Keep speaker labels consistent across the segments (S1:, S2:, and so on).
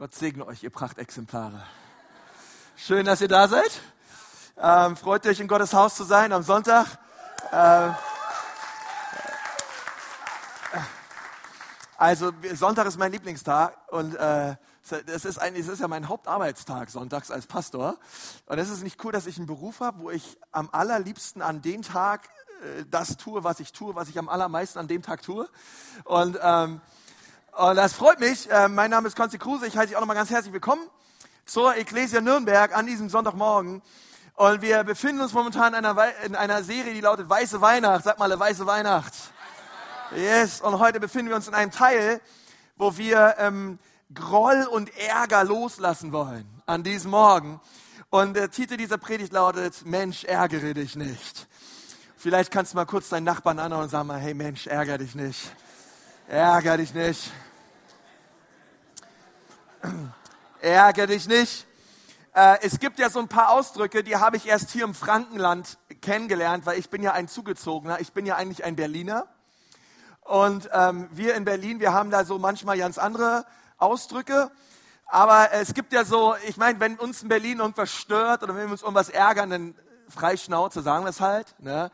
S1: Gott segne euch, ihr Prachtexemplare. Schön, dass ihr da seid. Ähm, freut euch, in Gottes Haus zu sein am Sonntag. Ähm, also Sonntag ist mein Lieblingstag und äh, es ist, ein, es ist ja mein Hauptarbeitstag sonntags als Pastor. Und es ist nicht cool, dass ich einen Beruf habe, wo ich am allerliebsten an dem Tag äh, das tue, was ich tue, was ich am allermeisten an dem Tag tue. Und ähm, und das freut mich. Äh, mein Name ist Konzi Kruse. Ich heiße dich auch nochmal ganz herzlich willkommen zur Ecclesia Nürnberg an diesem Sonntagmorgen. Und wir befinden uns momentan in einer, in einer Serie, die lautet Weiße Weihnacht. Sag mal, Weiße Weihnacht. Yes. Und heute befinden wir uns in einem Teil, wo wir ähm, Groll und Ärger loslassen wollen an diesem Morgen. Und der Titel dieser Predigt lautet, Mensch, ärgere dich nicht. Vielleicht kannst du mal kurz deinen Nachbarn anhauen und sagen mal, hey Mensch, ärgere dich nicht. Ärger dich nicht. Ärger dich nicht. Äh, es gibt ja so ein paar Ausdrücke, die habe ich erst hier im Frankenland kennengelernt, weil ich bin ja ein Zugezogener, ich bin ja eigentlich ein Berliner. Und ähm, wir in Berlin, wir haben da so manchmal ganz andere Ausdrücke. Aber es gibt ja so, ich meine, wenn uns in Berlin irgendwas stört oder wenn wir uns irgendwas ärgern, dann Freischnauze sagen wir es halt. Ne?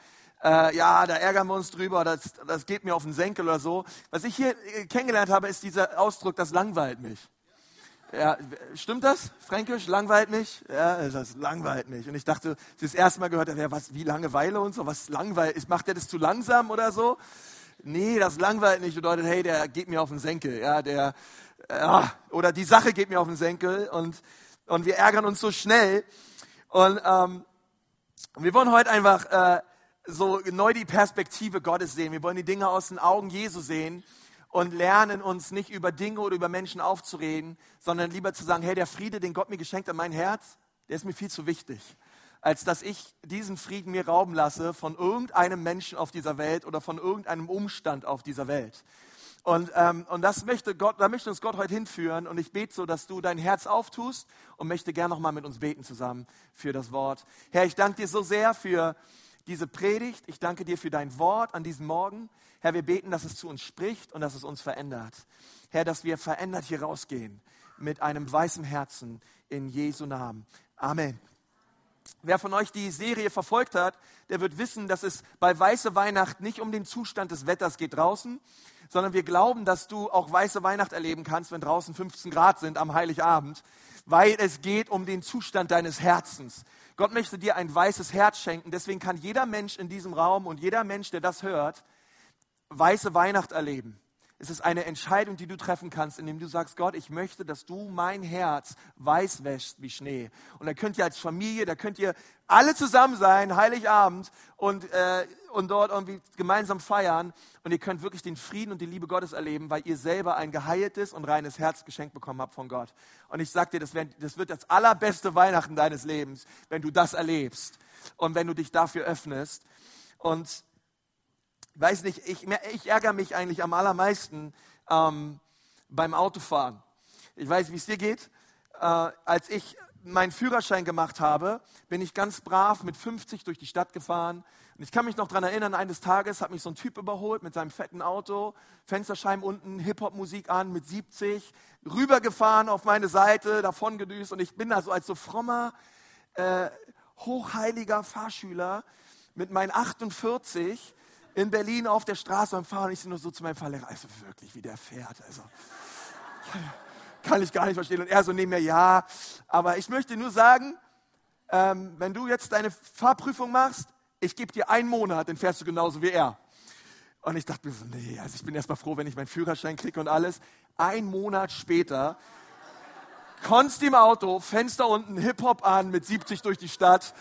S1: Äh, ja, da ärgern wir uns drüber, das, das geht mir auf den Senkel oder so. Was ich hier äh, kennengelernt habe, ist dieser Ausdruck, das langweilt mich. Ja, stimmt das? Fränkisch, langweilt mich? Ja, das langweilt mich. Und ich dachte, das erste Mal gehört, ja, was, wie Langeweile und so, was langweilt, macht der das zu langsam oder so? Nee, das langweilt nicht bedeutet, hey, der geht mir auf den Senkel, ja, der, ja, oder die Sache geht mir auf den Senkel und, und wir ärgern uns so schnell. Und ähm, wir wollen heute einfach äh, so neu die Perspektive Gottes sehen. Wir wollen die Dinge aus den Augen Jesu sehen und lernen uns nicht über Dinge oder über Menschen aufzureden, sondern lieber zu sagen, hey, der Friede, den Gott mir geschenkt hat, mein Herz, der ist mir viel zu wichtig, als dass ich diesen Frieden mir rauben lasse von irgendeinem Menschen auf dieser Welt oder von irgendeinem Umstand auf dieser Welt. Und, ähm, und das möchte Gott, da möchte uns Gott heute hinführen. Und ich bete so, dass du dein Herz auftust und möchte gern nochmal mit uns beten zusammen für das Wort. Herr, ich danke dir so sehr für diese Predigt. Ich danke dir für dein Wort an diesem Morgen. Herr, wir beten, dass es zu uns spricht und dass es uns verändert. Herr, dass wir verändert hier rausgehen mit einem weißen Herzen in Jesu Namen. Amen. Wer von euch die Serie verfolgt hat, der wird wissen, dass es bei Weiße Weihnacht nicht um den Zustand des Wetters geht draußen, sondern wir glauben, dass du auch Weiße Weihnacht erleben kannst, wenn draußen 15 Grad sind am Heiligabend, weil es geht um den Zustand deines Herzens. Gott möchte dir ein weißes Herz schenken. Deswegen kann jeder Mensch in diesem Raum und jeder Mensch, der das hört, weiße Weihnacht erleben. Es ist eine Entscheidung, die du treffen kannst, indem du sagst, Gott, ich möchte, dass du mein Herz weiß wäschst wie Schnee. Und da könnt ihr als Familie, da könnt ihr alle zusammen sein, Heiligabend, und, äh, und dort irgendwie gemeinsam feiern. Und ihr könnt wirklich den Frieden und die Liebe Gottes erleben, weil ihr selber ein geheiltes und reines Herz geschenkt bekommen habt von Gott. Und ich sag dir, das, wär, das wird das allerbeste Weihnachten deines Lebens, wenn du das erlebst und wenn du dich dafür öffnest. Und weiß nicht, ich, ich ärgere mich eigentlich am allermeisten ähm, beim Autofahren. Ich weiß, wie es dir geht. Äh, als ich meinen Führerschein gemacht habe, bin ich ganz brav mit 50 durch die Stadt gefahren. Und ich kann mich noch daran erinnern, eines Tages hat mich so ein Typ überholt mit seinem fetten Auto, Fensterscheiben unten, Hip-Hop-Musik an mit 70, rübergefahren auf meine Seite, davon gedüst. Und ich bin da so als so frommer, äh, hochheiliger Fahrschüler mit meinen 48 in Berlin auf der Straße und fahre. Und ich nur so zu meinem Fahrlehrer, also wirklich, wie der fährt. Also, kann ich gar nicht verstehen. Und er so neben mir, ja. Aber ich möchte nur sagen, ähm, wenn du jetzt deine Fahrprüfung machst, ich gebe dir einen Monat, dann fährst du genauso wie er. Und ich dachte mir so, nee, also ich bin erstmal froh, wenn ich meinen Führerschein kriege und alles. Ein Monat später, Konst im Auto, Fenster unten, Hip-Hop an, mit 70 durch die Stadt.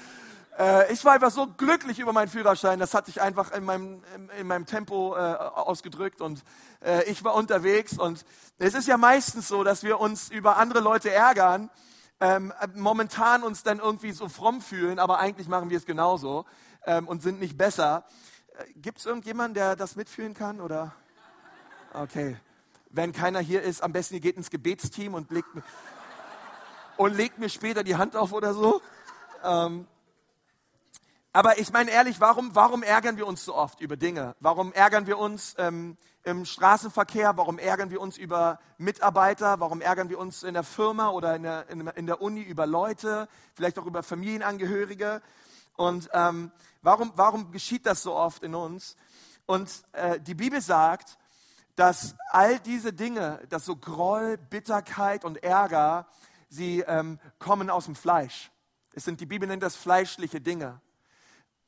S1: Äh, ich war einfach so glücklich über meinen Führerschein, das hatte ich einfach in meinem, in, in meinem Tempo äh, ausgedrückt und äh, ich war unterwegs und es ist ja meistens so, dass wir uns über andere Leute ärgern, ähm, momentan uns dann irgendwie so fromm fühlen, aber eigentlich machen wir es genauso ähm, und sind nicht besser. Äh, Gibt es irgendjemanden, der das mitfühlen kann oder? Okay. Wenn keiner hier ist, am besten ihr geht ins Gebetsteam und legt, und legt mir später die Hand auf oder so. Ähm, Aber ich meine ehrlich, warum, warum ärgern wir uns so oft über Dinge? Warum ärgern wir uns ähm, im Straßenverkehr? Warum ärgern wir uns über Mitarbeiter? Warum ärgern wir uns in der Firma oder in der, in, der Uni über Leute? Vielleicht auch über Familienangehörige? Und ähm, warum, warum geschieht das so oft in uns? Und äh, die Bibel sagt, dass all diese Dinge, dass so Groll, Bitterkeit und Ärger, sie ähm, kommen aus dem Fleisch. Es sind, die Bibel nennt das fleischliche Dinge.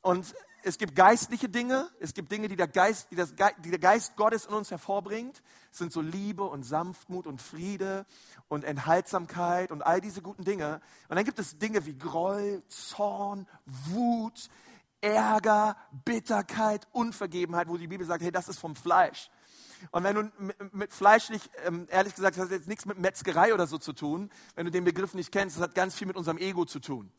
S1: Und es gibt geistliche Dinge, es gibt Dinge, die der Geist, die, das, die der Geist Gottes in uns hervorbringt. Es sind so Liebe und Sanftmut und Friede und Enthaltsamkeit und all diese guten Dinge. Und dann gibt es Dinge wie Groll, Zorn, Wut, Ärger, Bitterkeit, Unvergebenheit, wo die Bibel sagt, hey, das ist vom Fleisch. Und wenn du mit fleischlich, ähm, ehrlich gesagt, das hat jetzt nichts mit Metzgerei oder so zu tun, wenn du den Begriff nicht kennst, das hat ganz viel mit unserem Ego zu tun.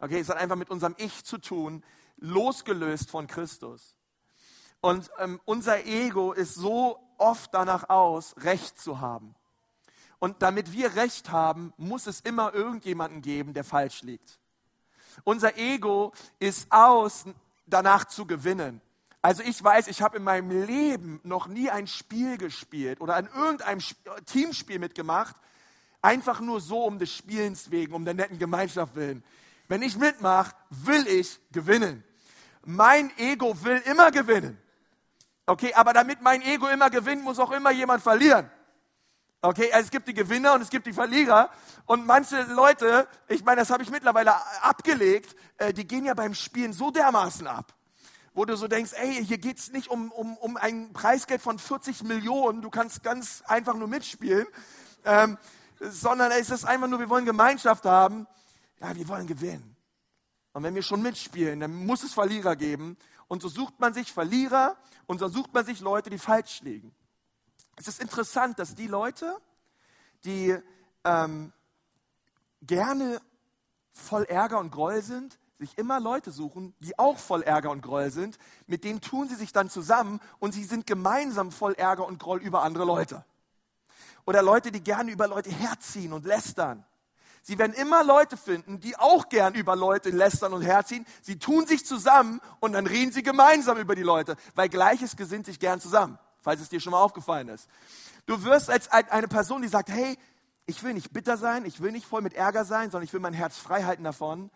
S1: Okay, es hat einfach mit unserem Ich zu tun, losgelöst von Christus. Und ähm, unser Ego ist so oft danach aus, Recht zu haben. Und damit wir Recht haben, muss es immer irgendjemanden geben, der falsch liegt. Unser Ego ist aus, danach zu gewinnen. Also ich weiß, ich habe in meinem Leben noch nie ein Spiel gespielt oder an irgendeinem Teamspiel mitgemacht, einfach nur so um des Spielens wegen, um der netten Gemeinschaft willen. Wenn ich mitmache, will ich gewinnen. Mein Ego will immer gewinnen. Okay, aber damit mein Ego immer gewinnt, muss auch immer jemand verlieren. Okay, also es gibt die Gewinner und es gibt die Verlierer. Und manche Leute, ich meine, das habe ich mittlerweile abgelegt, äh, die gehen ja beim Spielen so dermaßen ab wo du so denkst, ey, hier geht es nicht um, um, um ein Preisgeld von 40 Millionen, du kannst ganz einfach nur mitspielen, ähm, sondern es ist einfach nur, wir wollen Gemeinschaft haben, ja, wir wollen gewinnen. Und wenn wir schon mitspielen, dann muss es Verlierer geben. Und so sucht man sich Verlierer und so sucht man sich Leute, die falsch liegen. Es ist interessant, dass die Leute, die ähm, gerne voll Ärger und Groll sind, sich immer Leute suchen, die auch voll Ärger und Groll sind. Mit denen tun sie sich dann zusammen und sie sind gemeinsam voll Ärger und Groll über andere Leute. Oder Leute, die gerne über Leute herziehen und lästern. Sie werden immer Leute finden, die auch gern über Leute lästern und herziehen. Sie tun sich zusammen und dann reden sie gemeinsam über die Leute, weil Gleiches gesinnt sich gern zusammen, falls es dir schon mal aufgefallen ist. Du wirst als eine Person, die sagt, hey, ich will nicht bitter sein, ich will nicht voll mit Ärger sein, sondern ich will mein Herz frei halten davon.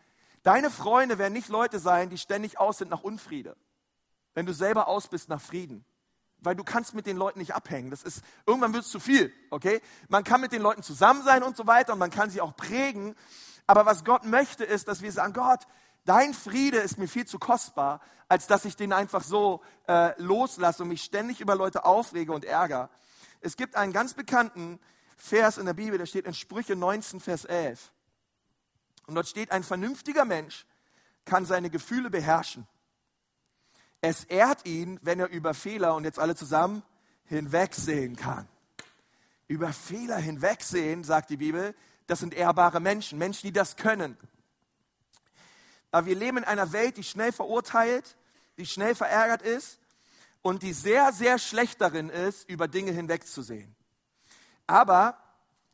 S1: Deine Freunde werden nicht Leute sein, die ständig aus sind nach Unfriede. Wenn du selber aus bist nach Frieden. Weil du kannst mit den Leuten nicht abhängen. Das ist, irgendwann wird es zu viel, okay? Man kann mit den Leuten zusammen sein und so weiter und man kann sie auch prägen. Aber was Gott möchte, ist, dass wir sagen, Gott, dein Friede ist mir viel zu kostbar, als dass ich den einfach so äh, loslasse und mich ständig über Leute aufrege und ärgere. Es gibt einen ganz bekannten Vers in der Bibel, der steht in Sprüche 19, Vers 11. Und dort steht, ein vernünftiger Mensch kann seine Gefühle beherrschen. Es ehrt ihn, wenn er über Fehler, und jetzt alle zusammen, hinwegsehen kann. Über Fehler hinwegsehen, sagt die Bibel, das sind ehrbare Menschen, Menschen, die das können. Aber wir leben in einer Welt, die schnell verurteilt, die schnell verärgert ist und die sehr, sehr schlecht darin ist, über Dinge hinwegzusehen. Aber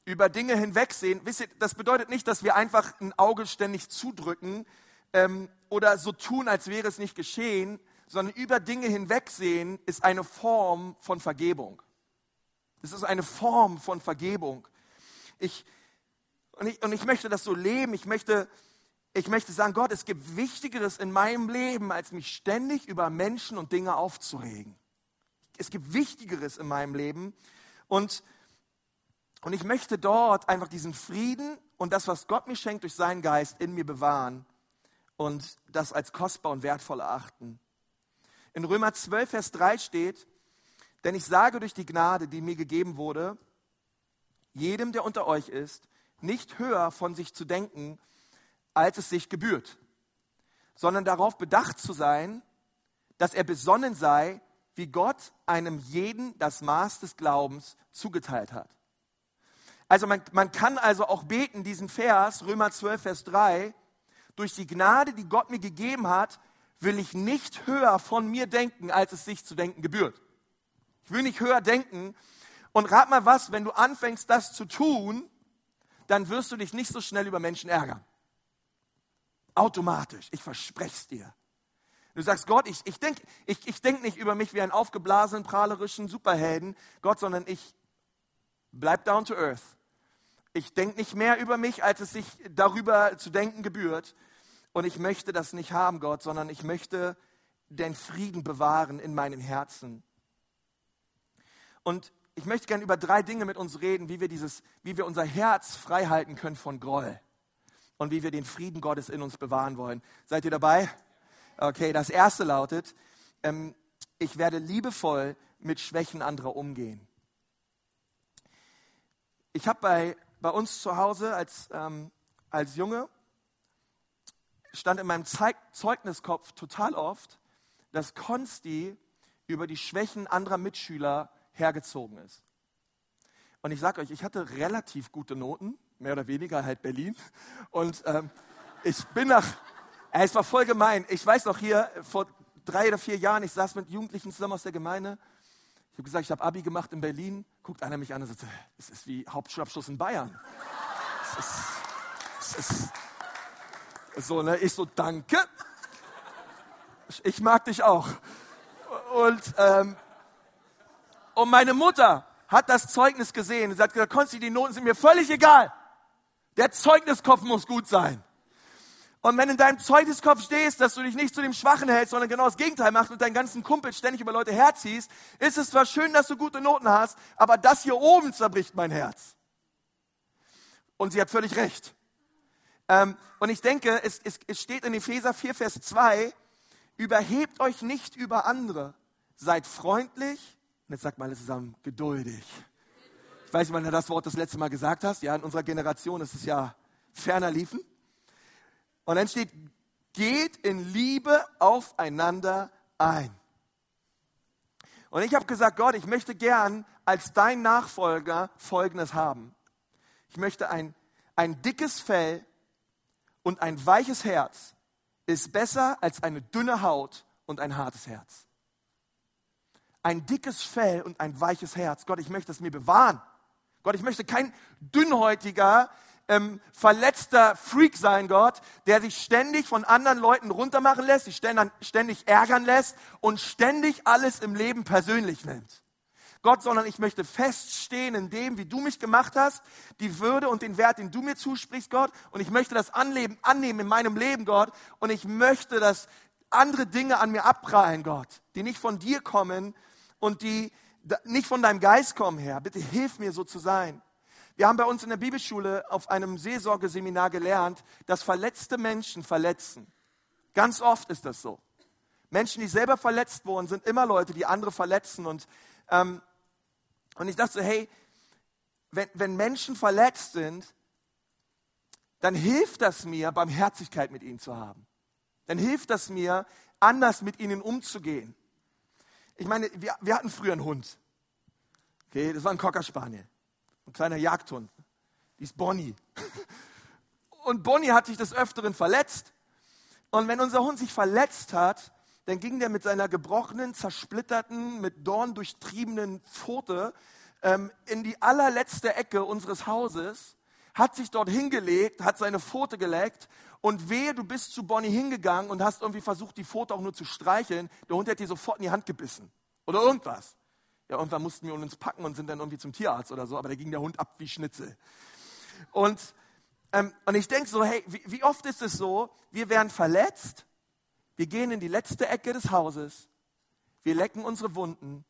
S1: über Dinge hinwegsehen, wisst ihr, das bedeutet nicht, dass wir einfach ein Auge ständig zudrücken ähm, oder so tun, als wäre es nicht geschehen, sondern über Dinge hinwegsehen ist eine Form von Vergebung. Es ist eine Form von Vergebung. Ich, und, ich, und ich möchte das so leben. Ich möchte, ich möchte sagen, Gott, es gibt Wichtigeres in meinem Leben, als mich ständig über Menschen und Dinge aufzuregen. Es gibt Wichtigeres in meinem Leben. Und und ich möchte dort einfach diesen Frieden und das, was Gott mir schenkt durch seinen Geist, in mir bewahren und das als kostbar und wertvoll erachten. In Römer 12, Vers 3 steht, denn ich sage durch die Gnade, die mir gegeben wurde, jedem, der unter euch ist, nicht höher von sich zu denken, als es sich gebührt, sondern darauf bedacht zu sein, dass er besonnen sei, wie Gott einem jeden das Maß des Glaubens zugeteilt hat. Also man, man kann also auch beten, diesen Vers, Römer 12, Vers 3, durch die Gnade, die Gott mir gegeben hat, will ich nicht höher von mir denken, als es sich zu denken gebührt. Ich will nicht höher denken. Und rat mal was, wenn du anfängst, das zu tun, dann wirst du dich nicht so schnell über Menschen ärgern. Automatisch, ich verspreche es dir. Du sagst, Gott, ich, ich denke ich, ich denk nicht über mich wie einen aufgeblasenen, prahlerischen Superhelden, Gott, sondern ich bleib down to earth. Ich denke nicht mehr über mich, als es sich darüber zu denken gebührt. Und ich möchte das nicht haben, Gott, sondern ich möchte den Frieden bewahren in meinem Herzen. Und ich möchte gerne über drei Dinge mit uns reden, wie wir, dieses, wie wir unser Herz frei halten können von Groll und wie wir den Frieden Gottes in uns bewahren wollen. Seid ihr dabei? Okay, das erste lautet, ähm, ich werde liebevoll mit Schwächen anderer umgehen. Ich habe bei, bei uns zu Hause als, ähm, als Junge, stand in meinem Zeugniskopf total oft, dass Konsti über die Schwächen anderer Mitschüler hergezogen ist. Und ich sage euch, ich hatte relativ gute Noten, mehr oder weniger halt Berlin. Und ähm, ich bin nach, äh, es war voll gemein. Ich weiß noch hier, vor drei oder vier Jahren, ich saß mit Jugendlichen zusammen aus der Gemeinde. Ich habe gesagt, ich habe Abi gemacht in Berlin. Guckt einer mich an und sagt, es ist wie Hauptschulabschluss in Bayern. Es ist, es ist so, ne? Ich so, danke. Ich mag dich auch. Und ähm, und meine Mutter hat das Zeugnis gesehen. Sie hat gesagt, Konsti, die Noten sind mir völlig egal. Der Zeugniskopf muss gut sein. Und wenn in deinem Zeugniskopf stehst, dass du dich nicht zu dem Schwachen hältst, sondern genau das Gegenteil machst und deinen ganzen Kumpel ständig über Leute herziehst, ist es zwar schön, dass du gute Noten hast, aber das hier oben zerbricht mein Herz. Und sie hat völlig recht. Ähm, und ich denke, es, es, es steht in Epheser 4, Vers 2, überhebt euch nicht über andere, seid freundlich, und jetzt sagt mal alle zusammen, geduldig. Ich weiß nicht, wann du das Wort das letzte Mal gesagt hast. Ja, in unserer Generation ist es ja ferner liefen. Und dann steht, geht in Liebe aufeinander ein. Und ich habe gesagt, Gott, ich möchte gern als dein Nachfolger Folgendes haben. Ich möchte ein, ein dickes Fell und ein weiches Herz ist besser als eine dünne Haut und ein hartes Herz ein dickes Fell und ein weiches Herz. Gott, ich möchte es mir bewahren. Gott, ich möchte kein dünnhäutiger, ähm, verletzter Freak sein, Gott, der sich ständig von anderen Leuten runtermachen lässt, sich ständig ärgern lässt und ständig alles im Leben persönlich nimmt. Gott, sondern ich möchte feststehen in dem, wie du mich gemacht hast, die Würde und den Wert, den du mir zusprichst, Gott. Und ich möchte das anleben, annehmen in meinem Leben, Gott. Und ich möchte, dass andere Dinge an mir abprallen, Gott, die nicht von dir kommen, und die nicht von deinem Geist kommen, Herr. Bitte hilf mir so zu sein. Wir haben bei uns in der Bibelschule auf einem Seelsorgeseminar gelernt, dass verletzte Menschen verletzen. Ganz oft ist das so. Menschen, die selber verletzt wurden, sind immer Leute, die andere verletzen. Und, ähm, und ich dachte so, hey, wenn, wenn Menschen verletzt sind, dann hilft das mir, Barmherzigkeit mit ihnen zu haben. Dann hilft das mir, anders mit ihnen umzugehen ich meine, wir, wir hatten früher einen Hund. Okay, das war ein Cocker Spaniel. Ein kleiner Jagdhund. Die ist Bonnie. Und Bonnie hat sich des Öfteren verletzt. Und wenn unser Hund sich verletzt hat, dann ging der mit seiner gebrochenen, zersplitterten, mit Dorn durchtriebenen Pfote ähm, in die allerletzte Ecke unseres Hauses, hat sich dort hingelegt, hat seine Pfote geleckt und wehe, du bist zu Bonnie hingegangen und hast irgendwie versucht, die Pfote auch nur zu streicheln. Der Hund hätte dir sofort in die Hand gebissen. Oder irgendwas. Ja, irgendwann mussten wir uns packen und sind dann irgendwie zum Tierarzt oder so, aber da ging der Hund ab wie Schnitzel. Und, ähm, und ich denke so, hey, wie, wie oft ist es so, wir werden verletzt, wir gehen in die letzte Ecke des Hauses, wir lecken unsere Wunden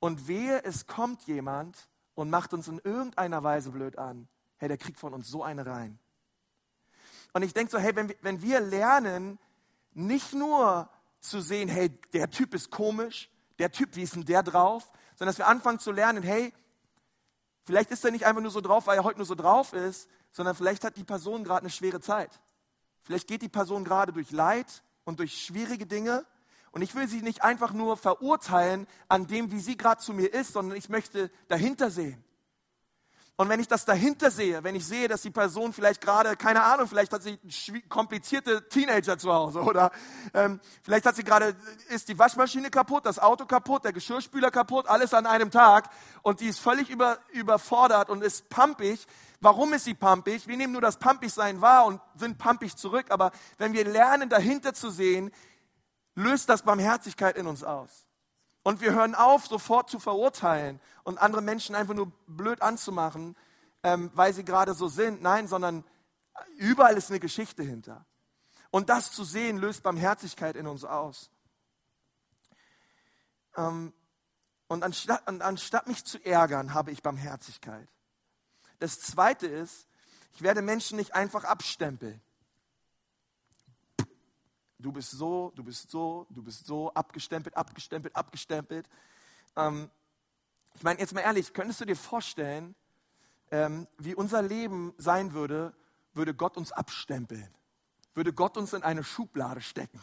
S1: und wehe, es kommt jemand und macht uns in irgendeiner Weise blöd an. Hey, der kriegt von uns so eine rein. Und ich denke so, hey, wenn wir, wenn wir lernen, nicht nur zu sehen, hey, der Typ ist komisch, der Typ, wie ist denn der drauf, sondern dass wir anfangen zu lernen, hey, vielleicht ist er nicht einfach nur so drauf, weil er heute nur so drauf ist, sondern vielleicht hat die Person gerade eine schwere Zeit. Vielleicht geht die Person gerade durch Leid und durch schwierige Dinge. Und ich will sie nicht einfach nur verurteilen an dem, wie sie gerade zu mir ist, sondern ich möchte dahinter sehen. Und wenn ich das dahinter sehe, wenn ich sehe, dass die Person vielleicht gerade, keine Ahnung, vielleicht hat sie komplizierte Teenager zu Hause oder ähm, vielleicht hat sie gerade, ist die Waschmaschine kaputt, das Auto kaputt, der Geschirrspüler kaputt, alles an einem Tag und die ist völlig über, überfordert und ist pampig. Warum ist sie pampig? Wir nehmen nur das Pampigsein wahr und sind pampig zurück, aber wenn wir lernen, dahinter zu sehen, löst das Barmherzigkeit in uns aus. Und wir hören auf, sofort zu verurteilen und andere Menschen einfach nur blöd anzumachen, ähm, weil sie gerade so sind. Nein, sondern überall ist eine Geschichte hinter. Und das zu sehen, löst Barmherzigkeit in uns aus. Ähm, und anstatt, und anstatt mich zu ärgern, habe ich Barmherzigkeit. Das Zweite ist, ich werde Menschen nicht einfach abstempeln. Du bist so, du bist so, du bist so, abgestempelt, abgestempelt, abgestempelt. Ähm, ich meine, jetzt mal ehrlich, könntest du dir vorstellen, ähm, wie unser Leben sein würde, würde Gott uns abstempeln? Würde Gott uns in eine Schublade stecken?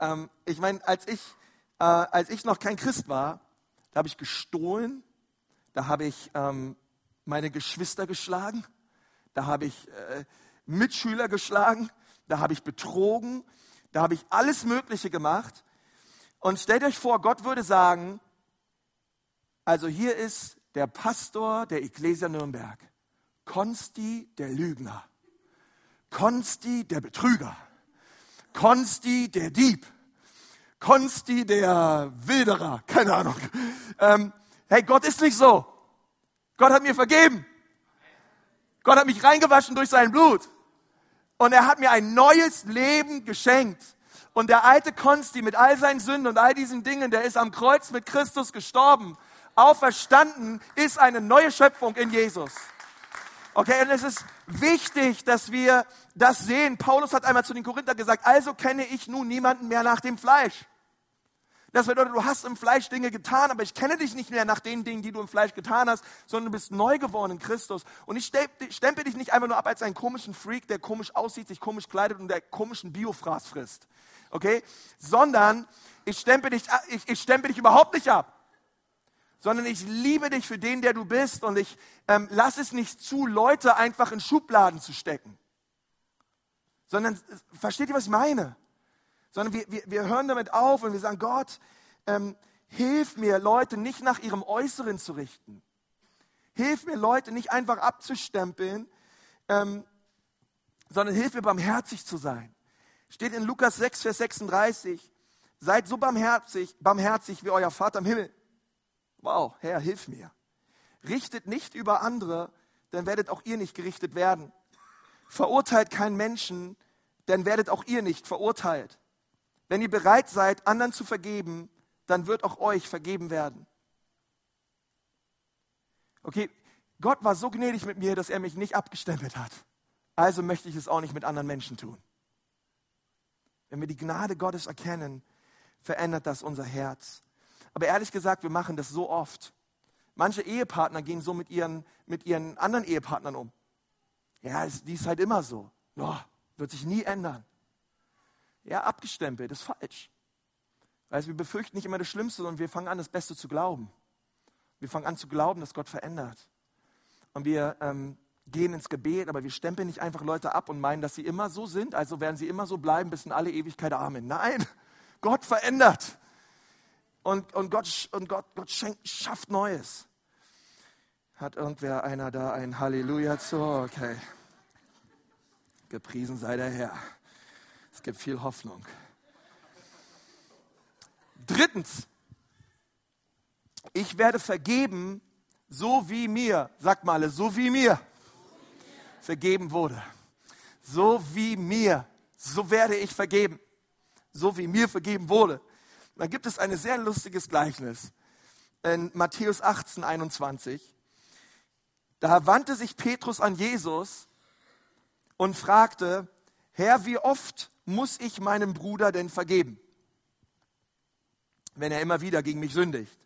S1: Ähm, ich meine, als ich, äh, als ich noch kein Christ war, da habe ich gestohlen, da habe ich ähm, meine Geschwister geschlagen, da habe ich äh, Mitschüler geschlagen, da habe ich betrogen, da habe ich alles Mögliche gemacht. Und stellt euch vor, Gott würde sagen, also hier ist der Pastor der Ecclesia Nürnberg, Konsti der Lügner, Konsti der Betrüger, Konsti der Dieb, Konsti der Wilderer, keine Ahnung. Ähm, hey, Gott ist nicht so. Gott hat mir vergeben. Gott hat mich reingewaschen durch sein Blut. Und er hat mir ein neues Leben geschenkt. Und der alte Konsti mit all seinen Sünden und all diesen Dingen, der ist am Kreuz mit Christus gestorben. Auferstanden ist eine neue Schöpfung in Jesus. Okay, und es ist wichtig, dass wir das sehen. Paulus hat einmal zu den Korinther gesagt, also kenne ich nun niemanden mehr nach dem Fleisch. Das bedeutet, du hast im Fleisch Dinge getan, aber ich kenne dich nicht mehr nach den Dingen, die du im Fleisch getan hast, sondern du bist neu geworden in Christus. Und ich stempel dich nicht einfach nur ab als einen komischen Freak, der komisch aussieht, sich komisch kleidet und der komischen Biofraß frisst. Okay? Sondern ich stempel dich, ich, ich stempel dich überhaupt nicht ab sondern ich liebe dich für den, der du bist und ich ähm, lass es nicht zu, Leute einfach in Schubladen zu stecken. Sondern, versteht ihr, was ich meine? Sondern wir, wir, wir hören damit auf und wir sagen, Gott, ähm, hilf mir, Leute nicht nach ihrem Äußeren zu richten. Hilf mir, Leute nicht einfach abzustempeln, ähm, sondern hilf mir, barmherzig zu sein. Steht in Lukas 6, Vers 36, seid so barmherzig, barmherzig wie euer Vater im Himmel. Wow, Herr, hilf mir. Richtet nicht über andere, dann werdet auch ihr nicht gerichtet werden. Verurteilt keinen Menschen, dann werdet auch ihr nicht verurteilt. Wenn ihr bereit seid, anderen zu vergeben, dann wird auch euch vergeben werden. Okay, Gott war so gnädig mit mir, dass er mich nicht abgestempelt hat. Also möchte ich es auch nicht mit anderen Menschen tun. Wenn wir die Gnade Gottes erkennen, verändert das unser Herz. Aber ehrlich gesagt, wir machen das so oft. Manche Ehepartner gehen so mit ihren, mit ihren anderen Ehepartnern um. Ja, die ist halt immer so. Oh, wird sich nie ändern ja, abgestempelt, ist falsch. Weil wir befürchten nicht immer das Schlimmste, sondern wir fangen an, das Beste zu glauben. Wir fangen an zu glauben, dass Gott verändert. Und wir ähm, gehen ins Gebet, aber wir stempeln nicht einfach Leute ab und meinen, dass sie immer so sind, also werden sie immer so bleiben bis in alle Ewigkeit. Amen. Nein, Gott verändert. Und, und, Gott, und Gott, Gott schenkt, schafft Neues. Hat irgendwer einer da ein Halleluja zu? Okay. Gepriesen sei der Herr. Gibt viel Hoffnung. Drittens, ich werde vergeben, so wie mir, sag mal, so wie mir vergeben wurde. So wie mir, so werde ich vergeben. So wie mir vergeben wurde. Da gibt es ein sehr lustiges Gleichnis in Matthäus 18, 21. Da wandte sich Petrus an Jesus und fragte, Herr, wie oft muss ich meinem Bruder denn vergeben? Wenn er immer wieder gegen mich sündigt.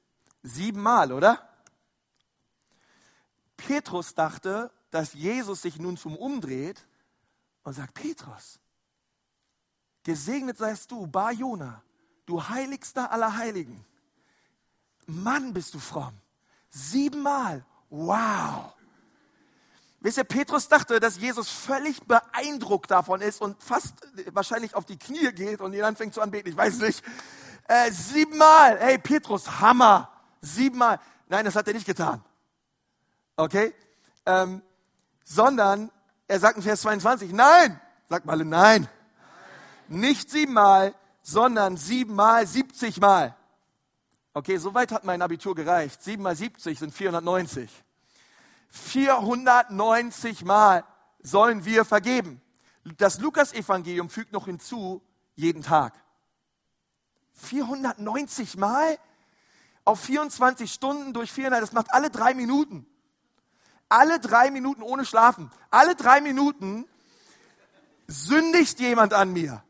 S1: Siebenmal, oder? Petrus dachte, dass Jesus sich nun zum umdreht und sagt, Petrus, gesegnet seist du, Bar Jona, du heiligster aller Heiligen. Mann, bist du fromm. Siebenmal. Wow. Wisst ihr, Petrus dachte, dass Jesus völlig beeindruckt davon ist und fast wahrscheinlich auf die Knie geht und ihn anfängt zu anbeten. Ich weiß nicht. Äh, siebenmal. Hey, Petrus, Hammer. Siebenmal. Nein, das hat er nicht getan. Okay? Ähm, sondern er sagt in Vers 22, nein. Sag mal, nein. Nicht siebenmal, sondern siebenmal, siebzigmal. Okay, soweit hat mein Abitur gereicht. Sieben mal siebzig sind 490. 490 Mal sollen wir vergeben. Das Lukas-Evangelium fügt noch hinzu, jeden Tag. 490 Mal auf 24 Stunden durch 400, das macht alle drei Minuten. Alle drei Minuten ohne Schlafen. Alle drei Minuten sündigt jemand an mir.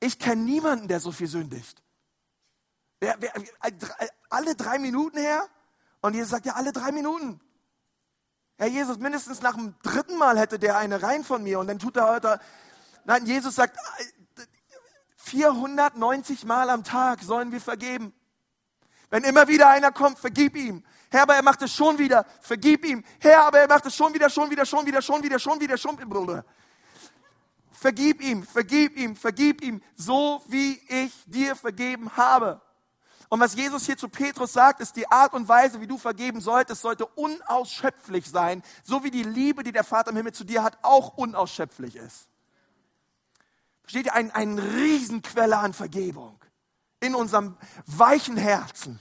S1: Ich kenne niemanden, der so viel sündigt. Wer, wer, alle drei Minuten her? Und Jesus sagt ja, alle drei Minuten. Herr Jesus, mindestens nach dem dritten Mal hätte der eine rein von mir und dann tut er heute. Nein, Jesus sagt, 490 Mal am Tag sollen wir vergeben. Wenn immer wieder einer kommt, vergib ihm. Herr, aber er macht es schon wieder, vergib ihm. Herr, aber er macht es schon wieder, schon wieder, schon wieder, schon wieder, schon wieder, schon wieder. Vergib ihm, vergib ihm, vergib ihm, so wie ich dir vergeben habe. Und was Jesus hier zu Petrus sagt, ist die Art und Weise, wie du vergeben solltest, sollte unausschöpflich sein, so wie die Liebe, die der Vater im Himmel zu dir hat, auch unausschöpflich ist. Versteht ihr? Ein, ein Riesenquelle an Vergebung in unserem weichen Herzen.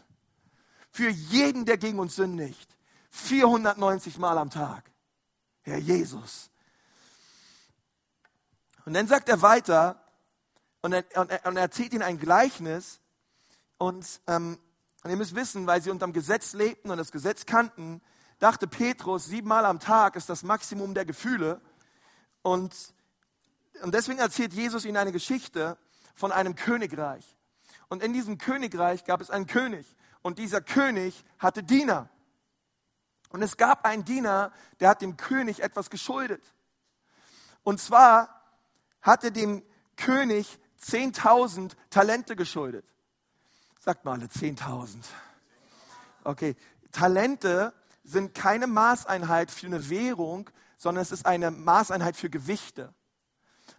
S1: Für jeden, der gegen uns sündigt. 490 Mal am Tag. Herr Jesus, und dann sagt er weiter und er, und er, und er erzählt ihnen ein Gleichnis. Und, ähm, und ihr müsst wissen, weil sie unter dem Gesetz lebten und das Gesetz kannten, dachte Petrus, siebenmal am Tag ist das Maximum der Gefühle. Und, und deswegen erzählt Jesus ihnen eine Geschichte von einem Königreich. Und in diesem Königreich gab es einen König. Und dieser König hatte Diener. Und es gab einen Diener, der hat dem König etwas geschuldet. Und zwar hatte dem König 10.000 Talente geschuldet. Sagt mal alle 10.000. Okay, Talente sind keine Maßeinheit für eine Währung, sondern es ist eine Maßeinheit für Gewichte.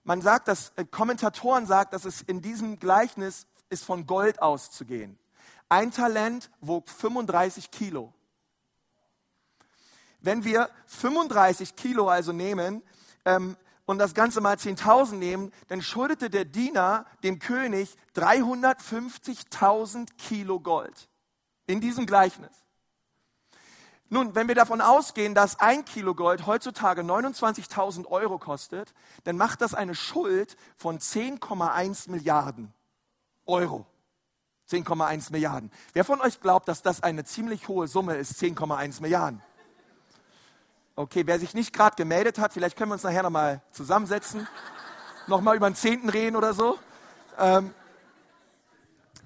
S1: Man sagt, dass äh, Kommentatoren sagen, dass es in diesem Gleichnis ist von Gold auszugehen. Ein Talent wog 35 Kilo. Wenn wir 35 Kilo also nehmen, ähm, und das Ganze mal 10.000 nehmen, dann schuldete der Diener dem König 350.000 Kilo Gold. In diesem Gleichnis. Nun, wenn wir davon ausgehen, dass ein Kilo Gold heutzutage 29.000 Euro kostet, dann macht das eine Schuld von 10,1 Milliarden Euro. 10,1 Milliarden. Wer von euch glaubt, dass das eine ziemlich hohe Summe ist, 10,1 Milliarden? Okay, wer sich nicht gerade gemeldet hat, vielleicht können wir uns nachher nochmal zusammensetzen, nochmal über den Zehnten reden oder so. Ähm,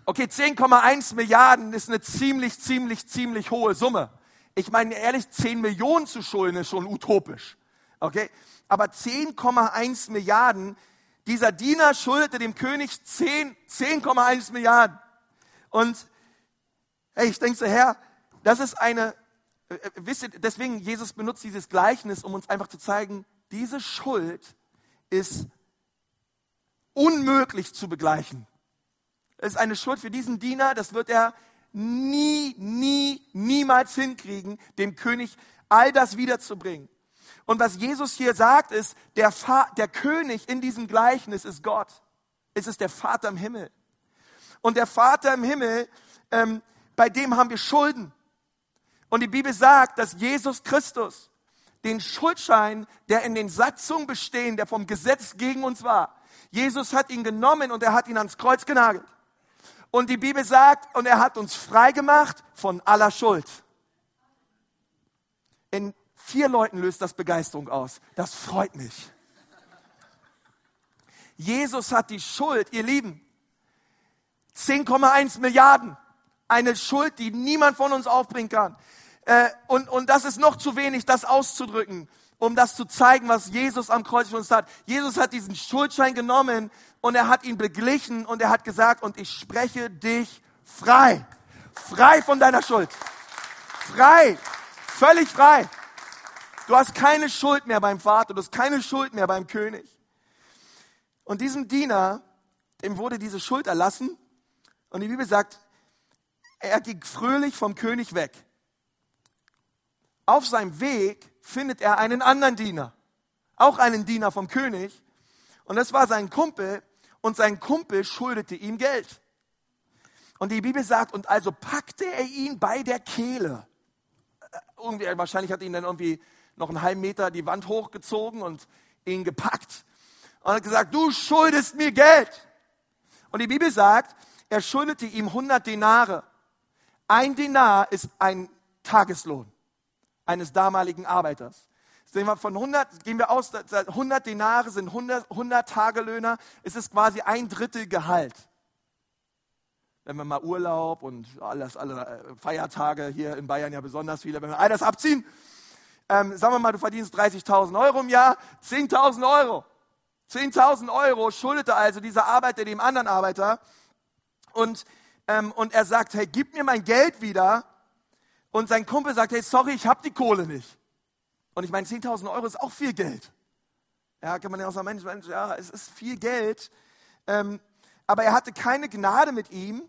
S1: okay, 10,1 Milliarden ist eine ziemlich, ziemlich, ziemlich hohe Summe. Ich meine, ehrlich, 10 Millionen zu schulden ist schon utopisch. Okay, aber 10,1 Milliarden, dieser Diener schuldete dem König 10, 10,1 Milliarden. Und hey, ich denke so, Herr, das ist eine wisst ihr, deswegen Jesus benutzt dieses Gleichnis, um uns einfach zu zeigen, diese Schuld ist unmöglich zu begleichen. Es ist eine Schuld für diesen Diener, das wird er nie, nie, niemals hinkriegen, dem König all das wiederzubringen. Und was Jesus hier sagt, ist, der, Fa der König in diesem Gleichnis ist Gott. Es ist der Vater im Himmel. Und der Vater im Himmel, ähm, bei dem haben wir Schulden. Und die Bibel sagt, dass Jesus Christus den Schuldschein, der in den Satzungen bestehen, der vom Gesetz gegen uns war, Jesus hat ihn genommen und er hat ihn ans Kreuz genagelt. Und die Bibel sagt, und er hat uns frei gemacht von aller Schuld. In vier Leuten löst das Begeisterung aus. Das freut mich. Jesus hat die Schuld, ihr Lieben, 10,1 Milliarden. Eine Schuld, die niemand von uns aufbringen kann. Äh, und, und das ist noch zu wenig, das auszudrücken, um das zu zeigen, was Jesus am Kreuz für uns hat. Jesus hat diesen Schuldschein genommen und er hat ihn beglichen und er hat gesagt, und ich spreche dich frei. Frei von deiner Schuld. Frei. Völlig frei. Du hast keine Schuld mehr beim Vater, du hast keine Schuld mehr beim König. Und diesem Diener, dem wurde diese Schuld erlassen. Und die Bibel sagt, er ging fröhlich vom König weg. Auf seinem Weg findet er einen anderen Diener, auch einen Diener vom König. Und das war sein Kumpel. und sein Kumpel schuldete ihm Geld. Und die Bibel sagt, und also packte er ihn bei der Kehle. Äh, irgendwie, wahrscheinlich hat ihn dann irgendwie noch einen halben Meter die Wand hochgezogen und ihn gepackt und hat gesagt, du schuldest mir Geld. Und die Bibel sagt, er schuldete ihm 100 Denare. Ein Denar ist ein Tageslohn eines damaligen Arbeiters. Sehen wir von 100, gehen wir aus, 100 Denare sind 100, 100 Tagelöhner, es ist quasi ein Drittel Gehalt. Wenn wir mal Urlaub und alles, alle äh, Feiertage hier in Bayern ja besonders viele, wenn wir all das abziehen, ähm, sagen wir mal, du verdienst 30.000 Euro im Jahr, 10.000 Euro. 10.000 Euro schuldete also dieser Arbeiter dem anderen Arbeiter. Und, ähm, und er sagt, hey, gib mir mein Geld wieder. Und sein Kumpel sagt, hey, sorry, ich habe die Kohle nicht. Und ich meine, 10.000 Euro ist auch viel Geld. Ja, kann man ja auch sagen, Mensch, Mensch, ja, es ist viel Geld. Ähm, aber er hatte keine Gnade mit ihm,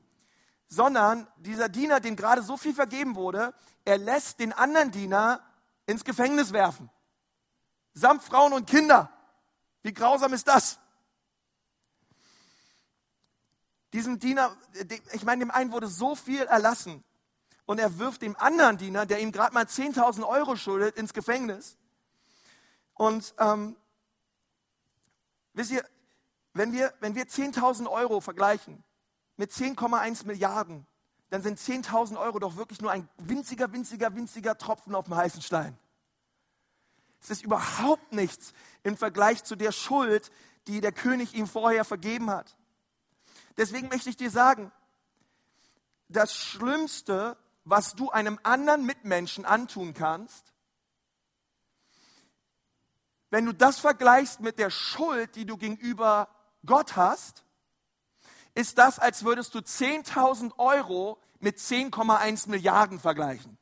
S1: sondern dieser Diener, dem gerade so viel vergeben wurde, er lässt den anderen Diener ins Gefängnis werfen. Samt Frauen und Kinder. Wie grausam ist das? Diesem Diener, ich meine, dem einen wurde so viel erlassen und er wirft dem anderen Diener, der ihm gerade mal 10.000 Euro schuldet, ins Gefängnis. Und ähm, wisst ihr, wenn wir, wenn wir 10.000 Euro vergleichen mit 10,1 Milliarden, dann sind 10.000 Euro doch wirklich nur ein winziger, winziger, winziger Tropfen auf dem heißen Stein. Es ist überhaupt nichts im Vergleich zu der Schuld, die der König ihm vorher vergeben hat. Deswegen möchte ich dir sagen, das Schlimmste, was du einem anderen Mitmenschen antun kannst, wenn du das vergleichst mit der Schuld, die du gegenüber Gott hast, ist das, als würdest du 10.000 Euro mit 10,1 Milliarden vergleichen.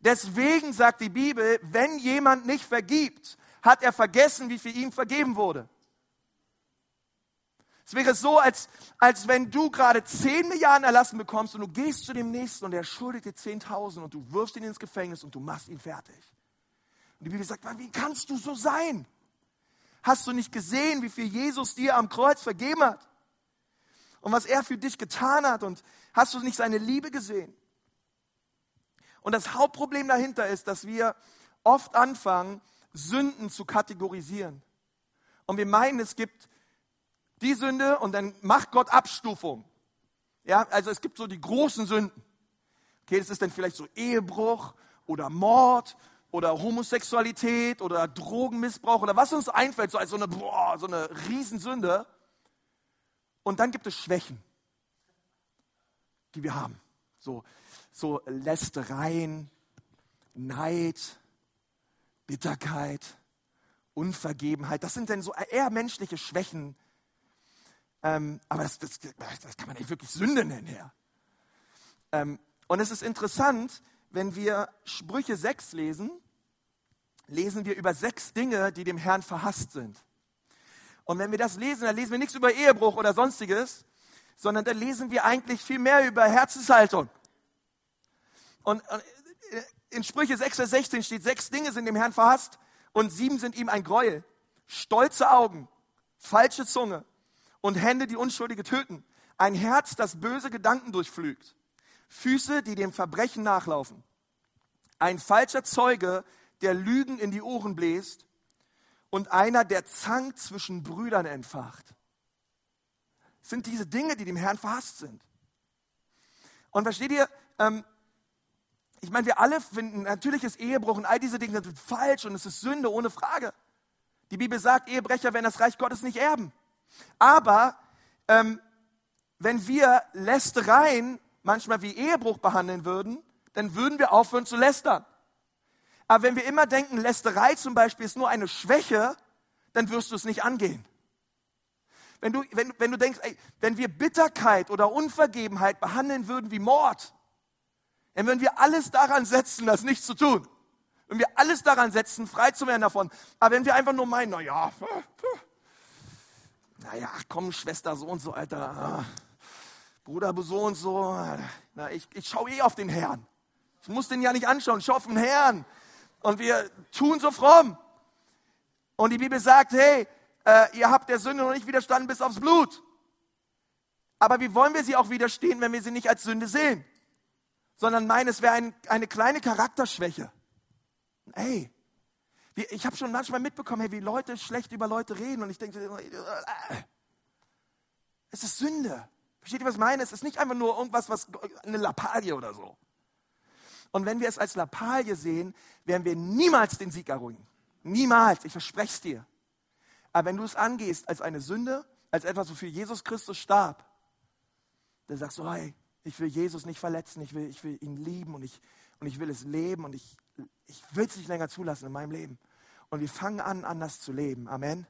S1: Deswegen sagt die Bibel, wenn jemand nicht vergibt, hat er vergessen, wie viel ihm vergeben wurde. Es wäre so, als, als wenn du gerade 10 Milliarden erlassen bekommst und du gehst zu dem Nächsten und er schuldet dir 10.000 und du wirfst ihn ins Gefängnis und du machst ihn fertig. Und die Bibel sagt, wie kannst du so sein? Hast du nicht gesehen, wie viel Jesus dir am Kreuz vergeben hat? Und was er für dich getan hat? Und hast du nicht seine Liebe gesehen? Und das Hauptproblem dahinter ist, dass wir oft anfangen, Sünden zu kategorisieren. Und wir meinen, es gibt die Sünde und dann macht Gott Abstufung. Ja, also es gibt so die großen Sünden. Okay, das ist dann vielleicht so Ehebruch oder Mord oder Homosexualität oder Drogenmissbrauch oder was uns einfällt, so als so eine, boah, so eine Riesensünde. Und dann gibt es Schwächen, die wir haben. So, so Lästereien, Neid, Bitterkeit, Unvergebenheit. Das sind dann so eher menschliche Schwächen. Ähm, aber das, das, das, kann man nicht wirklich Sünde nennen, Herr. Ähm, und es ist interessant, wenn wir Sprüche 6 lesen, lesen wir über sechs Dinge, die dem Herrn verhasst sind. Und wenn wir das lesen, dann lesen wir nichts über Ehebruch oder sonstiges, sondern dann lesen wir eigentlich viel mehr über Herzenshaltung. Und äh, in Sprüche 6, Vers 16 steht, sechs Dinge sind dem Herrn verhasst und sieben sind ihm ein Gräuel. Stolze Augen, falsche Zunge und Hände, die Unschuldige töten. Ein Herz, das böse Gedanken durchflügt. Füße, die dem Verbrechen nachlaufen. Ein falscher Zeuge, der Lügen in die Ohren bläst. Und einer, der Zank zwischen Brüdern entfacht. Sind diese Dinge, die dem Herrn verhasst sind. Und versteht ihr, ähm, ich meine, wir alle finden, natürlich ist Ehebruch und all diese Dinge sind falsch und es ist Sünde, ohne Frage. Die Bibel sagt, Ehebrecher werden das Reich Gottes nicht erben. Aber ähm, wenn wir Lästereien manchmal wie Ehebruch behandeln würden, dann würden wir aufhören zu lästern. Aber wenn wir immer denken, Lästerei zum Beispiel ist nur eine Schwäche, dann wirst du es nicht angehen. Wenn du, wenn, wenn du denkst, ey, wenn wir Bitterkeit oder Unvergebenheit behandeln würden wie Mord, dann würden wir alles daran setzen, das nicht zu tun. Wenn wir alles daran setzen, frei zu werden davon. Aber wenn wir einfach nur meinen, naja, naja, komm, Schwester so und so, Alter, Bruder so und so, na, ich, ich schaue eh auf den Herrn. Ich muss den ja nicht anschauen, ich schaue auf den Herrn. Und wir tun so fromm. Und die Bibel sagt, hey, Äh, ihr habt der Sünde noch nicht widerstanden bis aufs Blut. Aber wie wollen wir sie auch widerstehen, wenn wir sie nicht als Sünde sehen? Sondern meinen, es wäre ein, eine kleine Charakterschwäche. Ey, ich habe schon manchmal mitbekommen, hey, wie Leute schlecht über Leute reden und ich denke, äh, es ist Sünde. Versteht ihr, was ich meine? Es ist nicht einfach nur irgendwas, was eine Lappalie oder so. Und wenn wir es als Lappalie sehen, werden wir niemals den Sieg errungen. Niemals, ich verspreche es dir. Aber wenn du es angehst als eine Sünde, als etwas, wofür Jesus Christus starb, dann sagst du, hey, ich will Jesus nicht verletzen, ich will, ich will ihn lieben und ich, und ich will es leben und ich, ich will es nicht länger zulassen in meinem Leben. Und wir fangen an, anders zu leben. Amen.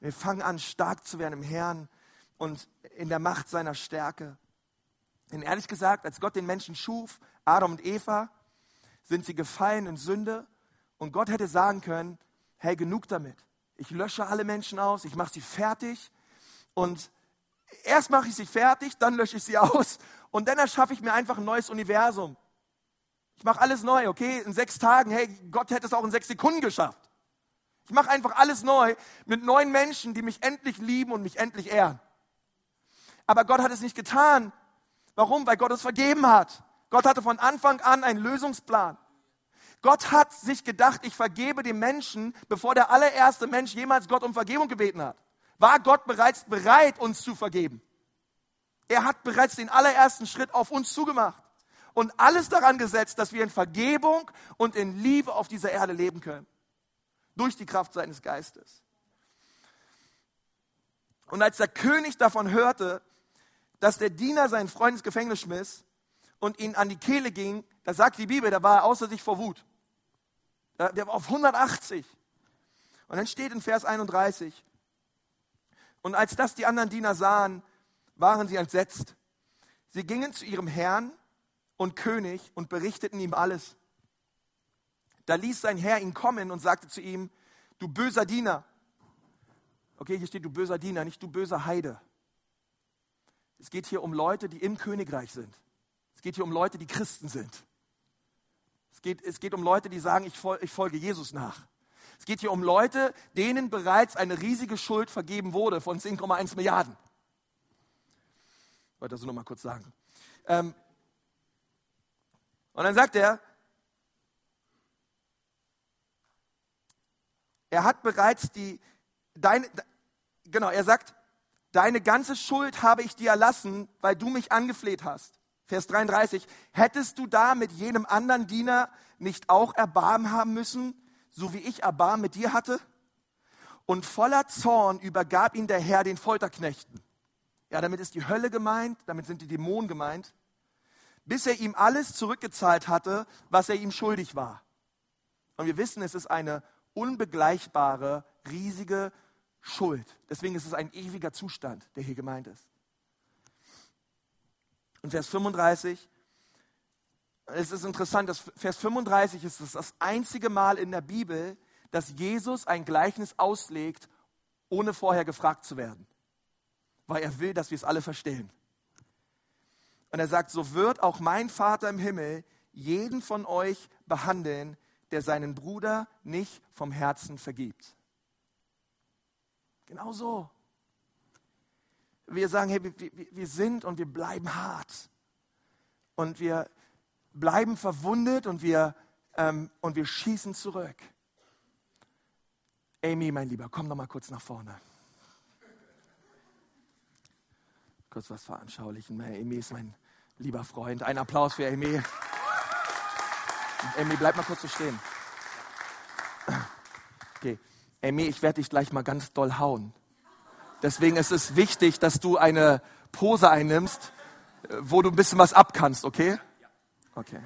S1: Wir fangen an, stark zu werden im Herrn und in der Macht seiner Stärke. Denn ehrlich gesagt, als Gott den Menschen schuf, Adam und Eva, sind sie gefallen in Sünde und Gott hätte sagen können, hey, genug damit. Ich lösche alle Menschen aus, ich mache sie fertig und erst mache ich sie fertig, dann lösche ich sie aus und dann erschaffe ich mir einfach ein neues Universum. Ich mache alles neu, okay? In sechs Tagen, hey, Gott hätte es auch in sechs Sekunden geschafft. Ich mache einfach alles neu mit neuen Menschen, die mich endlich lieben und mich endlich ehren. Aber Gott hat es nicht getan. Warum? Weil Gott es vergeben hat. Gott hatte von Anfang an einen Lösungsplan. Gott hat sich gedacht, ich vergebe dem Menschen, bevor der allererste Mensch jemals Gott um Vergebung gebeten hat. War Gott bereits bereit, uns zu vergeben? Er hat bereits den allerersten Schritt auf uns zugemacht und alles daran gesetzt, dass wir in Vergebung und in Liebe auf dieser Erde leben können. Durch die Kraft seines Geistes. Und als der König davon hörte, dass der Diener seinen Freund ins Gefängnis schmiss, und ihn an die Kehle ging, da sagt die Bibel, da war er außer sich vor Wut. Der war auf 180. Und dann steht in Vers 31, und als das die anderen Diener sahen, waren sie entsetzt. Sie gingen zu ihrem Herrn und König und berichteten ihm alles. Da ließ sein Herr ihn kommen und sagte zu ihm, du böser Diener. Okay, hier steht du böser Diener, nicht du böser Heide. Es geht hier um Leute, die im Königreich sind. Es geht hier um Leute, die Christen sind. Es geht, es geht um Leute, die sagen, ich, fol ich folge Jesus nach. Es geht hier um Leute, denen bereits eine riesige Schuld vergeben wurde von 10,1 Milliarden. Ich wollte das nur mal kurz sagen. Ähm, und dann sagt er, er hat bereits die, deine, genau, er sagt, deine ganze Schuld habe ich dir erlassen, weil du mich angefleht hast. Vers 33, hättest du da mit jedem anderen Diener nicht auch Erbarmen haben müssen, so wie ich Erbarmen mit dir hatte? Und voller Zorn übergab ihn der Herr den Folterknechten. Ja, damit ist die Hölle gemeint, damit sind die Dämonen gemeint, bis er ihm alles zurückgezahlt hatte, was er ihm schuldig war. Und wir wissen, es ist eine unbegleichbare, riesige Schuld. Deswegen ist es ein ewiger Zustand, der hier gemeint ist. Und Vers 35, es ist interessant, dass Vers 35 ist das einzige Mal in der Bibel, dass Jesus ein Gleichnis auslegt, ohne vorher gefragt zu werden. Weil er will, dass wir es alle verstehen. Und er sagt, so wird auch mein Vater im Himmel jeden von euch behandeln, der seinen Bruder nicht vom Herzen vergibt. Genau so wir sagen, hey, wir, wir sind und wir bleiben hart. Und wir bleiben verwundet und wir, ähm, und wir schießen zurück. Amy, mein Lieber, komm doch mal kurz nach vorne. Kurz was veranschaulichen. Amy ist mein lieber Freund. Ein Applaus für Amy. Amy, bleib mal kurz so stehen. Okay. Amy, ich werde dich gleich mal ganz doll hauen. Deswegen ist es wichtig, dass du eine Pose einnimmst, wo du ein bisschen was abkannst, okay? Okay.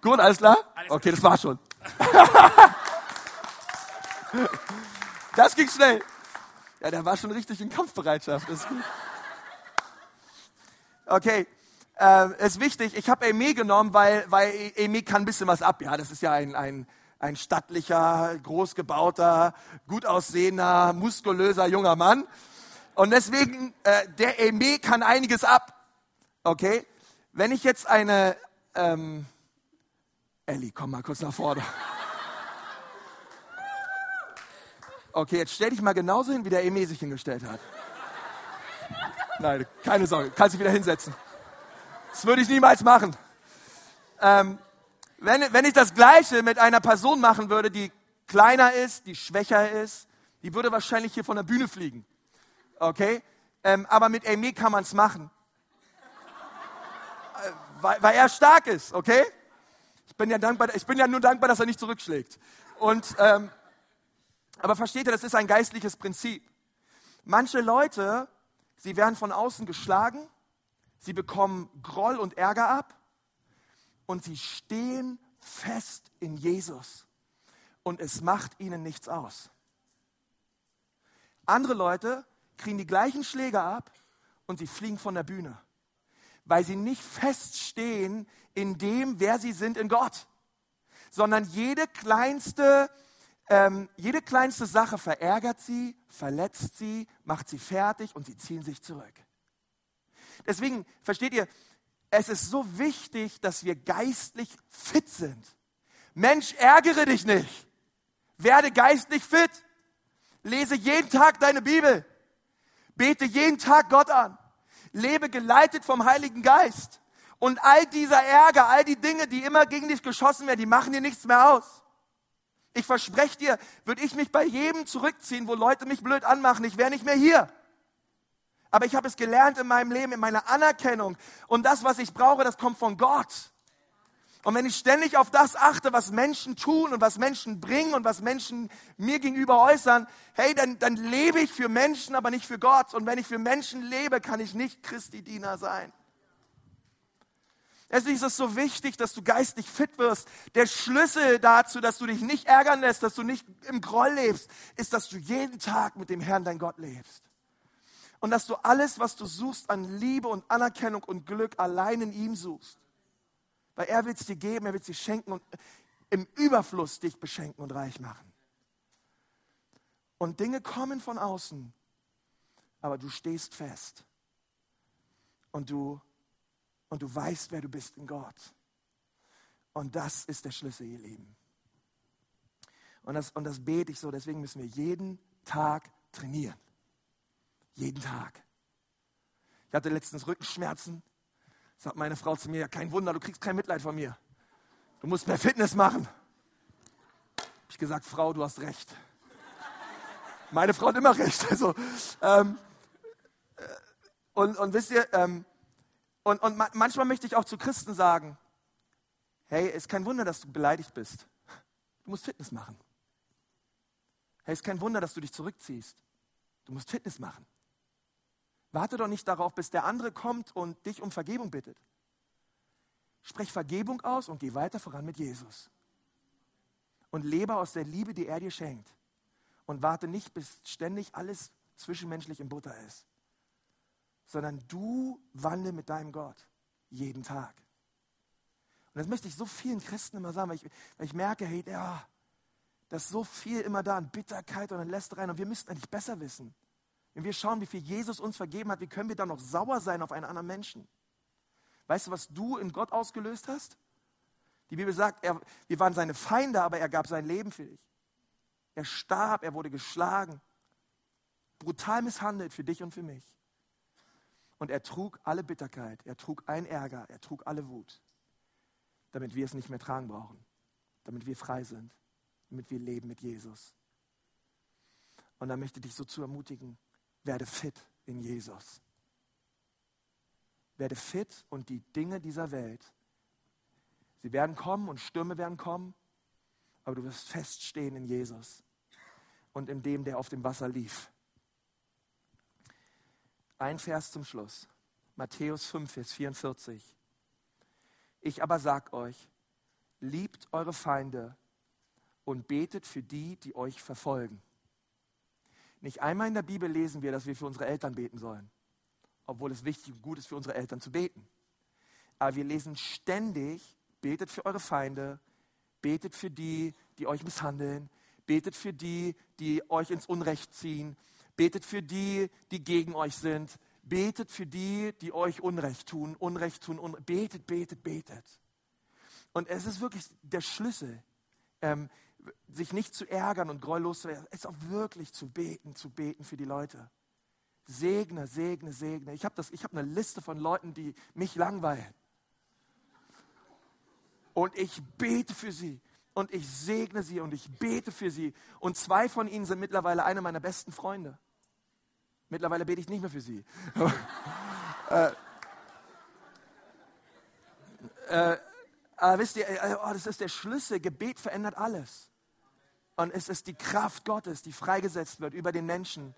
S1: Gut, alles klar? Okay, das war schon. das ging schnell. Ja, der war schon richtig in Kampfbereitschaft. Okay, äh, ist wichtig. Ich habe Amy genommen, weil, weil Amy kann ein bisschen was ab. Ja, das ist ja ein, ein ein stattlicher, großgebauter, gut aussehender, muskulöser junger Mann. Und deswegen, äh, der Aimé kann einiges ab. Okay? Wenn ich jetzt eine, ähm, Ellie, komm mal kurz nach vorne. Okay, jetzt stell dich mal genauso hin, wie der Eme sich hingestellt hat. Nein, keine Sorge, kannst dich wieder hinsetzen. Das würde ich niemals machen. Ähm, wenn, wenn ich das Gleiche mit einer Person machen würde, die kleiner ist, die schwächer ist, die würde wahrscheinlich hier von der Bühne fliegen. Okay? Ähm, aber mit Amy kann man es machen. Äh, weil, weil er stark ist, okay? Ich bin ja dankbar, ich bin ja nur dankbar, dass er nicht zurückschlägt. Und, ähm, aber versteht ihr, das ist ein geistliches Prinzip. Manche Leute, sie werden von außen geschlagen, sie bekommen Groll und Ärger ab und sie stehen fest in Jesus und es macht ihnen nichts aus. Andere Leute kriegen die gleichen Schläge ab und sie fliegen von der Bühne, weil sie nicht feststehen in dem, wer sie sind in Gott, sondern jede kleinste, ähm, jede kleinste Sache verärgert sie, verletzt sie, macht sie fertig und sie ziehen sich zurück. Deswegen, versteht ihr, es ist so wichtig, dass wir geistlich fit sind. Mensch, ärgere dich nicht. Werde geistlich fit. Lese jeden Tag deine Bibel. Bete jeden Tag Gott an. Lebe geleitet vom Heiligen Geist. Und all dieser Ärger, all die Dinge, die immer gegen dich geschossen werden, die machen dir nichts mehr aus. Ich verspreche dir, würde ich mich bei jedem zurückziehen, wo Leute mich blöd anmachen, ich wäre nicht mehr hier. Aber ich habe es gelernt in meinem Leben, in meiner Anerkennung. Und das, was ich brauche, das kommt von Gott. Und wenn ich ständig auf das achte, was Menschen tun und was Menschen bringen und was Menschen mir gegenüber äußern, hey, dann, dann lebe ich für Menschen, aber nicht für Gott. Und wenn ich für Menschen lebe, kann ich nicht Christi Diener sein. Deswegen ist es so wichtig, dass du geistig fit wirst. Der Schlüssel dazu, dass du dich nicht ärgern lässt, dass du nicht im Groll lebst, ist, dass du jeden Tag mit dem Herrn, dein Gott, lebst. Und dass du alles, was du suchst an Liebe und Anerkennung und Glück, allein in ihm suchst. Weil er will es dir geben, er will es dir schenken und im Überfluss dich beschenken und reich machen. Und Dinge kommen von außen, aber du stehst fest. Und du, und du weißt, wer du bist in Gott. Und das ist der Schlüssel, ihr Lieben. Und das, und das bete ich so, deswegen müssen wir jeden Tag trainieren. Jeden Tag. Ich hatte letztens Rückenschmerzen. Sagt meine Frau zu mir, ja, kein Wunder, du kriegst kein Mitleid von mir. Du musst mehr Fitness machen. Habe ich gesagt, Frau, du hast recht. Meine Frau hat immer recht. Also, ähm, äh, und, und wisst ihr, ähm, und, und manchmal möchte ich auch zu Christen sagen, hey, ist kein Wunder, dass du beleidigt bist. Du musst Fitness machen. Hey, ist kein Wunder, dass du dich zurückziehst. Du musst Fitness machen. Warte doch nicht darauf, bis der andere kommt und dich um Vergebung bittet. Sprech Vergebung aus und geh weiter voran mit Jesus. Und lebe aus der Liebe, die er dir schenkt. Und warte nicht, bis ständig alles zwischenmenschlich in Butter ist. Sondern du wandle mit deinem Gott jeden Tag. Und das möchte ich so vielen Christen immer sagen, weil ich, weil ich merke, hey, ja, da ist so viel immer da an Bitterkeit und an Lästereien und wir müssten eigentlich besser wissen. Wenn wir schauen, wie viel Jesus uns vergeben hat, wie können wir dann noch sauer sein auf einen anderen Menschen? Weißt du, was du in Gott ausgelöst hast? Die Bibel sagt, er, wir waren seine Feinde, aber er gab sein Leben für dich. Er starb, er wurde geschlagen, brutal misshandelt für dich und für mich. Und er trug alle Bitterkeit, er trug ein Ärger, er trug alle Wut, damit wir es nicht mehr tragen brauchen, damit wir frei sind, damit wir leben mit Jesus. Und da möchte ich dich so zu ermutigen, werde fit in Jesus. Werde fit und die Dinge dieser Welt, sie werden kommen und Stürme werden kommen, aber du wirst feststehen in Jesus und in dem, der auf dem Wasser lief. Ein Vers zum Schluss. Matthäus 5, Vers 44. Ich aber sag euch, liebt eure Feinde und betet für die, die euch verfolgen. Nicht einmal in der Bibel lesen wir, dass wir für unsere Eltern beten sollen, obwohl es wichtig und gut ist, für unsere Eltern zu beten. Aber wir lesen ständig, betet für eure Feinde, betet für die, die euch misshandeln, betet für die, die euch ins Unrecht ziehen, betet für die, die gegen euch sind, betet für die, die euch Unrecht tun, Unrecht tun, un betet, betet, betet. Und es ist wirklich der Schlüssel, ähm, sich nicht zu ärgern und greulos zu werden, es auch wirklich zu beten, zu beten für die Leute. Segne, segne, segne. Ich habe hab eine Liste von Leuten, die mich langweilen. Und ich bete für sie und ich segne sie und ich bete für sie. Und zwei von ihnen sind mittlerweile eine meiner besten Freunde. Mittlerweile bete ich nicht mehr für sie. äh, äh, aber wisst ihr, äh, oh, das ist der Schlüssel. Gebet verändert alles. Und es ist die Kraft Gottes, die freigesetzt wird über den Menschen.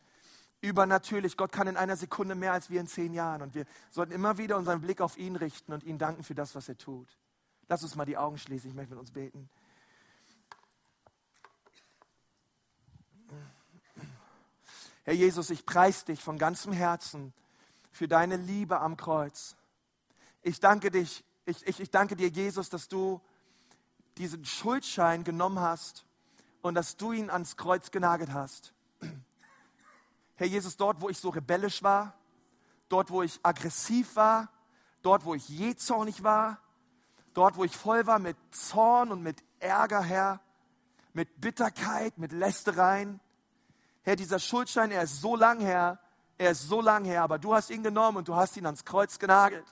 S1: Übernatürlich. Gott kann in einer Sekunde mehr als wir in zehn Jahren. Und wir sollten immer wieder unseren Blick auf ihn richten und ihn danken für das, was er tut. Lass uns mal die Augen schließen. Ich möchte mit uns beten. Herr Jesus, ich preise dich von ganzem Herzen für deine Liebe am Kreuz. Ich danke dich, ich, ich, ich danke dir, Jesus, dass du diesen Schuldschein genommen hast und dass du ihn ans Kreuz genagelt hast. Herr Jesus, dort, wo ich so rebellisch war, dort, wo ich aggressiv war, dort, wo ich jähzornig war, dort, wo ich voll war mit Zorn und mit Ärger, Herr, mit Bitterkeit, mit Lästereien, Herr, dieser Schuldschein, er ist so lang her, er ist so lang her, aber du hast ihn genommen und du hast ihn ans Kreuz genagelt.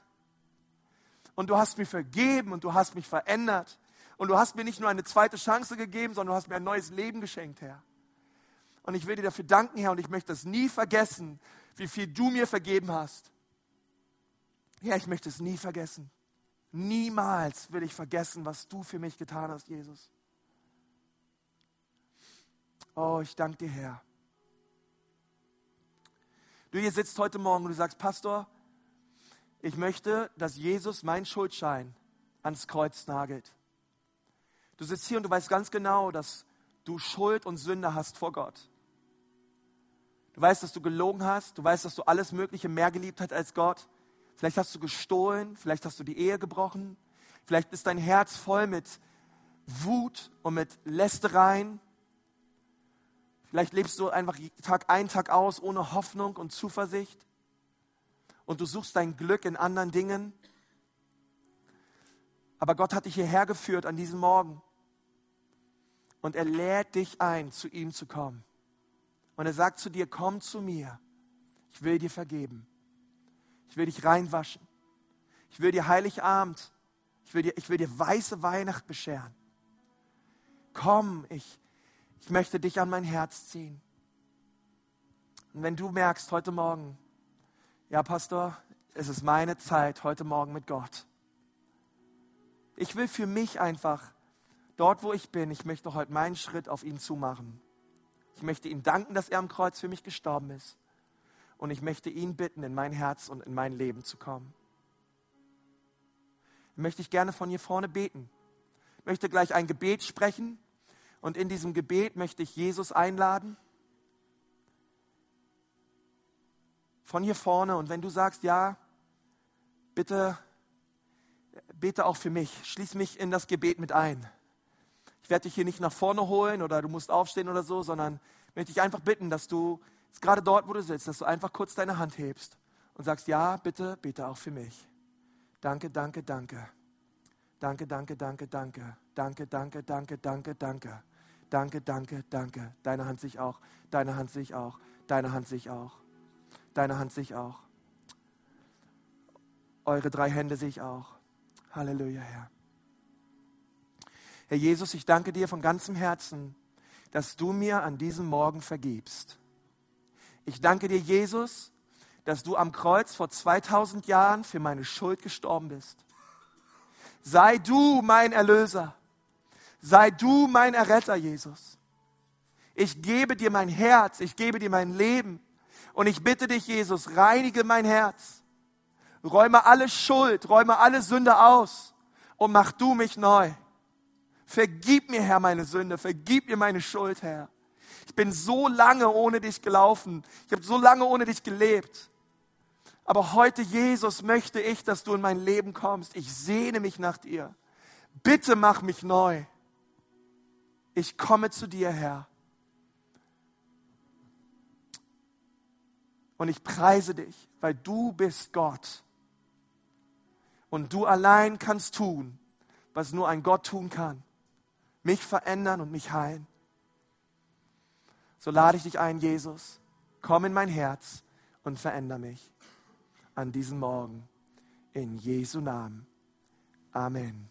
S1: Und du hast mir vergeben und du hast mich verändert. Und du hast mir nicht nur eine zweite Chance gegeben, sondern du hast mir ein neues Leben geschenkt, Herr. Und ich will dir dafür danken, Herr, und ich möchte es nie vergessen, wie viel du mir vergeben hast. Ja, ich möchte es nie vergessen. Niemals will ich vergessen, was du für mich getan hast, Jesus. Oh, ich danke dir, Herr. Du hier sitzt heute Morgen und du sagst, Pastor, ich möchte, dass Jesus meinen Schuldschein ans Kreuz nagelt. Du sitzt hier und du weißt ganz genau, dass du Schuld und Sünde hast vor Gott. Du weißt, dass du gelogen hast. Du weißt, dass du alles Mögliche mehr geliebt hast als Gott. Vielleicht hast du gestohlen. Vielleicht hast du die Ehe gebrochen. Vielleicht ist dein Herz voll mit Wut und mit Lästereien. Vielleicht lebst du einfach Tag ein, Tag aus ohne Hoffnung und Zuversicht. Und du suchst dein Glück in anderen Dingen. Aber Gott hat dich hierher geführt an diesem Morgen. Und er lädt dich ein, zu ihm zu kommen. Und er sagt zu dir, komm zu mir. Ich will dir vergeben. Ich will dich reinwaschen. Ich will dir Heiligabend. Ich will dir, ich will dir weiße Weihnacht bescheren. Komm, ich, ich möchte dich an mein Herz ziehen. Und wenn du merkst heute Morgen, ja Pastor, es ist meine Zeit heute Morgen mit Gott. Ich will für mich einfach, dort wo ich bin, ich möchte heute meinen Schritt auf ihn zumachen. Ich möchte ihm danken, dass er am Kreuz für mich gestorben ist. Und ich möchte ihn bitten, in mein Herz und in mein Leben zu kommen. Möchte ich gerne von hier vorne beten. Ich möchte gleich ein Gebet sprechen und in diesem Gebet möchte ich Jesus einladen. Von hier vorne. Und wenn du sagst, ja, bitte bete auch für mich. Schließ mich in das Gebet mit ein. Ich werde dich hier nicht nach vorne holen oder du musst aufstehen oder so, sondern möchte ich einfach bitten, dass du gerade dort, wo du sitzt, dass du einfach kurz deine Hand hebst und sagst, ja, bitte, bete auch für mich. Danke, danke, danke. Danke, danke, danke, danke. Danke, danke, danke, danke, danke. Danke, danke, danke. Deine Hand sich auch. Deine Hand sich auch. Deine Hand sich auch. Deine Hand sich auch. Eure drei Hände sich auch. Halleluja, Herr. Herr Jesus, ich danke dir von ganzem Herzen, dass du mir an diesem Morgen vergibst. Ich danke dir, Jesus, dass du am Kreuz vor 2000 Jahren für meine Schuld gestorben bist. Sei du mein Erlöser. Sei du mein Erretter, Jesus. Ich gebe dir mein Herz, ich gebe dir mein Leben. Und ich bitte dich, Jesus, reinige mein Herz. Räume alle Schuld, räume alle Sünde aus und mach du mich neu. Vergib mir, Herr, meine Sünde, vergib mir meine Schuld, Herr. Ich bin so lange ohne dich gelaufen. Ich habe so lange ohne dich gelebt. Aber heute, Jesus, möchte ich, dass du in mein Leben kommst. Ich sehne mich nach dir. Bitte mach mich neu ich komme zu dir, Herr. Und ich preise dich, weil du bist Gott. Und du allein kannst tun, was nur ein Gott tun kann. mich verändern und mich heilen. So lade ich dich ein, Jesus, komm in mein Herz und veränder mich an diesem Morgen. In Jesu Namen. Amen.